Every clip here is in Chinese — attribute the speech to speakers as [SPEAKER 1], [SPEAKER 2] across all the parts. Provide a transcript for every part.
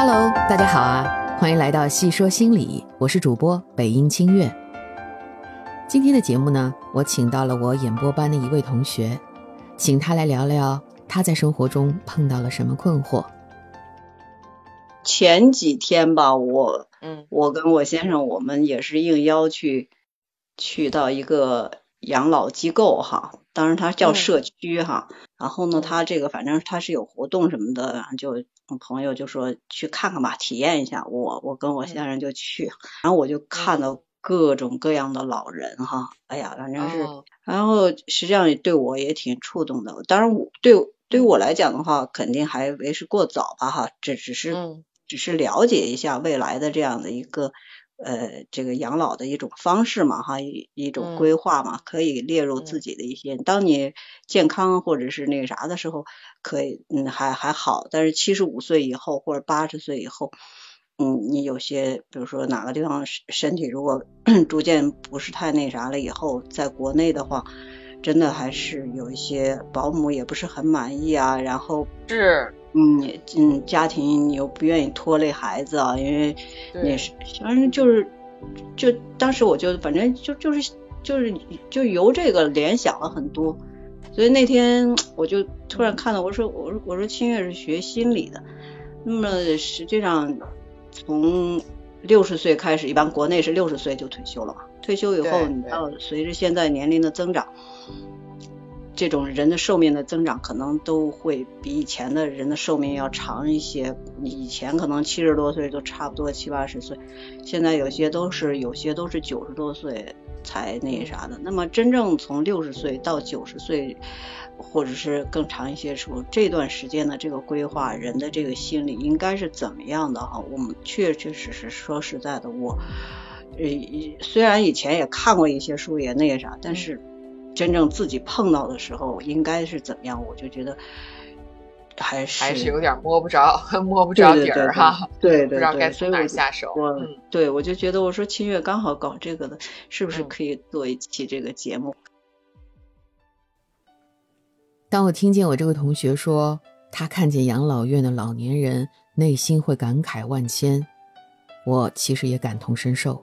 [SPEAKER 1] Hello，大家好啊，欢迎来到细说心理，我是主播北音清月。今天的节目呢，我请到了我演播班的一位同学，请他来聊聊他在生活中碰到了什么困惑。
[SPEAKER 2] 前几天吧，我
[SPEAKER 3] 嗯
[SPEAKER 2] 我跟我先生，我们也是应邀去去到一个养老机构哈，当然它叫
[SPEAKER 3] 嗯
[SPEAKER 2] 社区哈。然后呢，
[SPEAKER 3] 嗯
[SPEAKER 2] 它这个反正它是有活动什么的，然后就朋友就说去看看吧，体验一下。我我跟我先生就去，然后我就看到各种各样的老人哈，哎呀，反正是，
[SPEAKER 3] 哦
[SPEAKER 2] 然后实际上也对我也挺触动的。当然我对对于我来讲的话，肯定还为时过早吧哈，这只是。
[SPEAKER 3] 嗯
[SPEAKER 2] 只是了解一下未来的这样的一个呃这个养老的一种方式嘛哈，一一种
[SPEAKER 3] 嗯
[SPEAKER 2] 规划嘛，可以列入自
[SPEAKER 3] 嗯
[SPEAKER 2] 己的一些。当你健康或者是那个啥的时候，可以嗯还还好，但是七十五岁以后或者八十岁以后，嗯，你有些比如说哪个地方身身体如果 逐渐不是太那啥了以后，在国内的话。真的还是有一些保姆也不是很满意啊，然后
[SPEAKER 3] 是，
[SPEAKER 2] 嗯嗯，家庭你又不愿意拖累孩子啊，因为
[SPEAKER 3] 对
[SPEAKER 2] 也是，反正就是，就当时我就反正就就是就是就由这个联想了很多，所以那天我就突然看到，我说我说我说清月是学心理的，那么实际上从六十岁开始，一般国内是六十岁就退休了嘛，退休以后你到随着现在年龄的增长。这种人的寿命的增长，可能都会比以前的人的寿命要长一些。以前可能七十多岁都差不多七八十岁，现在有些都是有些都是九十多岁才那啥的。那么真正从六十岁到九十岁，或者是更长一些时候，这段时间的这个规划，人的这个心理应该是怎么样的哈？我们确确实实说实在的，我呃虽然以前也看过一些书，也那个啥，但是。真正自己碰到的时候，应该是怎么样？我就觉得还是
[SPEAKER 3] 还是有点摸不着 摸不着底儿哈，
[SPEAKER 2] 对对
[SPEAKER 3] 不知道，该从哪下手。
[SPEAKER 2] 我
[SPEAKER 3] 嗯
[SPEAKER 2] 对我就觉得我说清月刚好搞这个的，是不是
[SPEAKER 3] 嗯
[SPEAKER 2] 可以做一期这个节目？
[SPEAKER 1] 当我听见我这个同学说他看见养老院的老年人，内心会感慨万千，我其实也感同身受。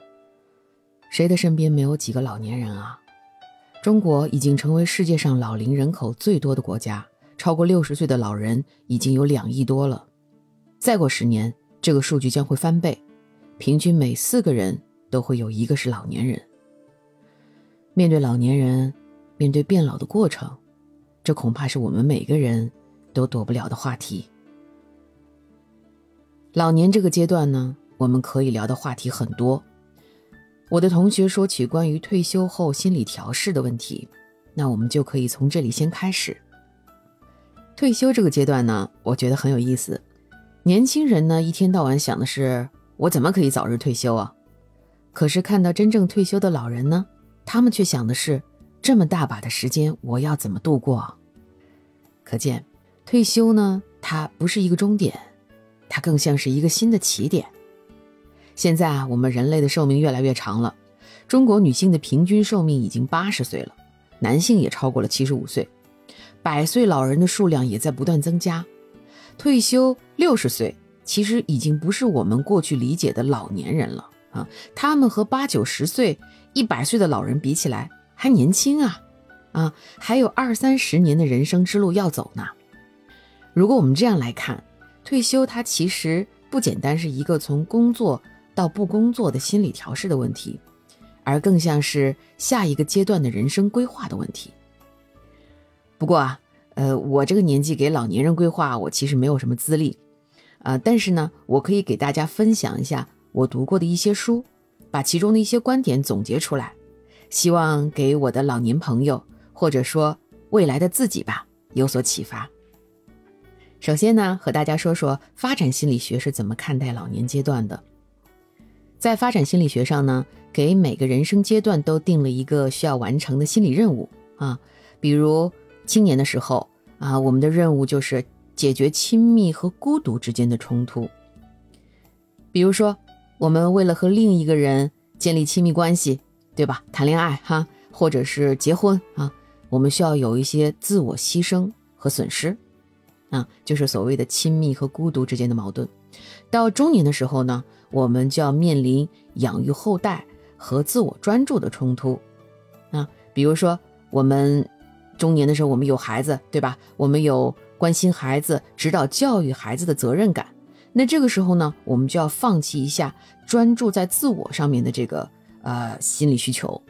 [SPEAKER 1] 谁的身边没有几个老年人啊？中国已经成为世界上老龄人口最多的国家，超过六十岁的老人已经有两亿多了。再过十年，这个数据将会翻倍，平均每四个人都会有一个是老年人。面对老年人，面对变老的过程，这恐怕是我们每个人都躲不了的话题。老年这个阶段呢，我们可以聊的话题很多。我的同学说起关于退休后心理调试的问题，那我们就可以从这里先开始。退休这个阶段呢，我觉得很有意思。年轻人呢，一天到晚想的是我怎么可以早日退休啊？可是看到真正退休的老人呢，他们却想的是这么大把的时间，我要怎么度过？可见，退休呢，它不是一个终点，它更像是一个新的起点。现在啊，我们人类的寿命越来越长了。中国女性的平均寿命已经八十岁了，男性也超过了七十五岁，百岁老人的数量也在不断增加。退休六十岁，其实已经不是我们过去理解的老年人了啊，他们和八九十岁、一百岁的老人比起来还年轻啊，啊，还有二三十年的人生之路要走呢。如果我们这样来看，退休它其实不简单是一个从工作到不工作的心理调试的问题，而更像是下一个阶段的人生规划的问题。不过啊，呃，我这个年纪给老年人规划，我其实没有什么资历，啊，但是呢，我可以给大家分享一下我读过的一些书，把其中的一些观点总结出来，希望给我的老年朋友或者说未来的自己吧有所启发。首先呢，和大家说说发展心理学是怎么看待老年阶段的。在发展心理学上呢，给每个人生阶段都定了一个需要完成的心理任务啊，比如青年的时候啊，我们的任务就是解决亲密和孤独之间的冲突。比如说，我们为了和另一个人建立亲密关系，对吧？谈恋爱哈，或者是结婚啊，我们需要有一些自我牺牲和损失。啊，就是所谓的亲密和孤独之间的矛盾。到中年的时候呢，我们就要面临养育后代和自我专注的冲突。啊，比如说我们中年的时候，我们有孩子，对吧？我们有关心孩子、指导教育孩子的责任感。那这个时候呢，我们就要放弃一下专注在自我上面的这个呃心理需求。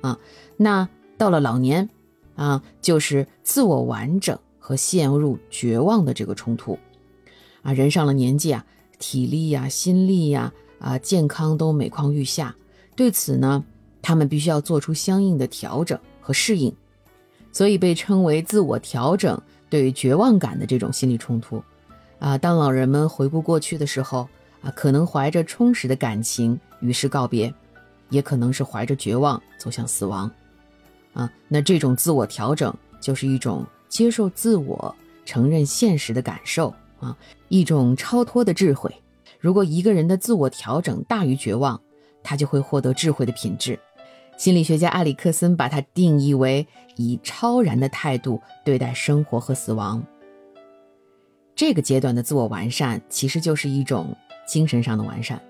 [SPEAKER 1] 啊，那到了老年，啊，就是自我完整和陷入绝望的这个冲突。啊，人上了年纪啊。体力呀、心力呀、啊健康都每况愈下，对此呢，他们必须要做出相应的调整和适应，所以被称为自我调整对绝望感的这种心理冲突。啊，当老人们回顾过去的时候，啊，可能怀着充实的感情与世告别，也可能是怀着绝望走向死亡。啊，那这种自我调整就是一种接受自我、承认现实的感受。啊，一种超脱的智慧。如果一个人的自我调整大于绝望，他就会获得智慧的品质。心理学家埃里克森把它定义为以超然的态度对待生活和死亡。这个阶段的自我完善其实就是一种精神上的完善。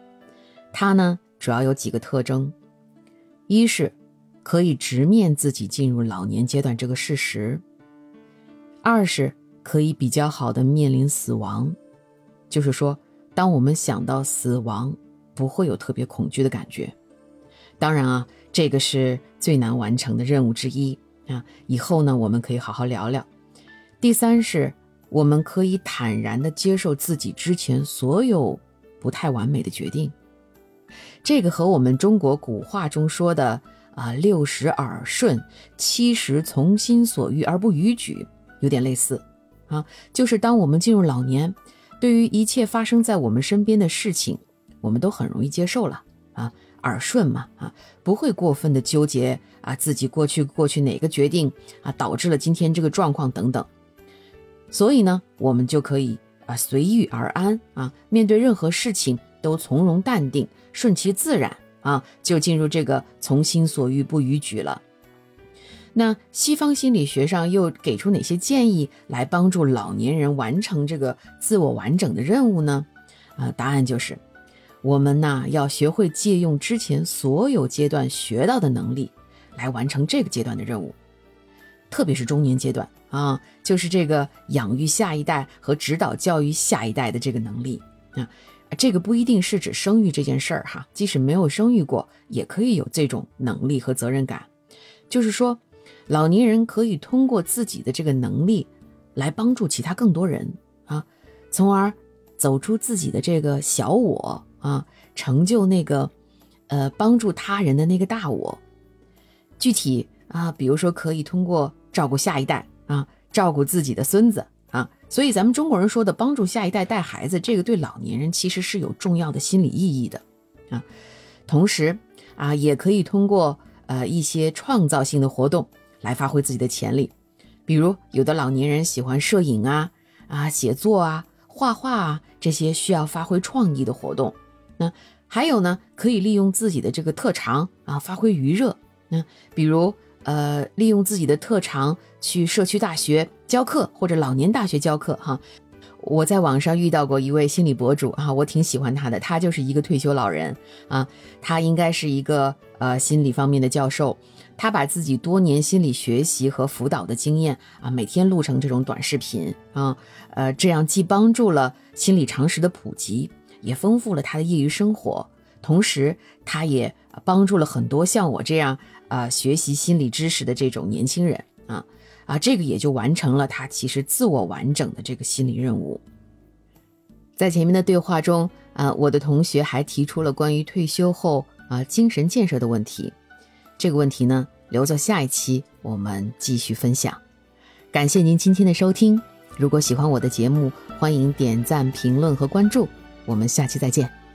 [SPEAKER 1] 它呢，主要有几个特征：一是可以直面自己进入老年阶段这个事实；二是。可以比较好的面临死亡，就是说，当我们想到死亡，不会有特别恐惧的感觉。当然啊，这个是最难完成的任务之一啊。以后呢，我们可以好好聊聊。第三是，我们可以坦然的接受自己之前所有不太完美的决定。这个和我们中国古话中说的啊“六十耳顺，七十从心所欲而不逾矩”有点类似。啊，就是当我们进入老年，对于一切发生在我们身边的事情，我们都很容易接受了啊，耳顺嘛啊，不会过分的纠结啊自己过去过去哪个决定啊导致了今天这个状况等等，所以呢，我们就可以啊随遇而安啊，面对任何事情都从容淡定，顺其自然啊，就进入这个从心所欲不逾矩了。那西方心理学上又给出哪些建议来帮助老年人完成这个自我完整的任务呢？啊，答案就是，我们呢要学会借用之前所有阶段学到的能力，来完成这个阶段的任务。特别是中年阶段啊，就是这个养育下一代和指导教育下一代的这个能力啊，这个不一定是指生育这件事儿哈，即使没有生育过，也可以有这种能力和责任感，就是说。老年人可以通过自己的这个能力，来帮助其他更多人啊，从而走出自己的这个小我啊，成就那个呃帮助他人的那个大我。具体啊，比如说可以通过照顾下一代啊，照顾自己的孙子啊，所以咱们中国人说的帮助下一代带孩子，这个对老年人其实是有重要的心理意义的啊。同时啊，也可以通过呃一些创造性的活动。来发挥自己的潜力，比如有的老年人喜欢摄影啊、啊写作啊、画画啊这些需要发挥创意的活动。那还有呢，可以利用自己的这个特长啊，发挥余热。那比如呃，利用自己的特长去社区大学教课，或者老年大学教课哈。我在网上遇到过一位心理博主啊，我挺喜欢他的，他就是一个退休老人啊，他应该是一个呃心理方面的教授。他把自己多年心理学习和辅导的经验啊，每天录成这种短视频啊，呃，这样既帮助了心理常识的普及，也丰富了他的业余生活，同时他也帮助了很多像我这样啊学习心理知识的这种年轻人啊啊，这个也就完成了他其实自我完整的这个心理任务。在前面的对话中啊，我的同学还提出了关于退休后啊精神建设的问题。这个问题呢，留作下一期我们继续分享。感谢您今天的收听。如果喜欢我的节目，欢迎点赞、评论和关注。我们下期再见。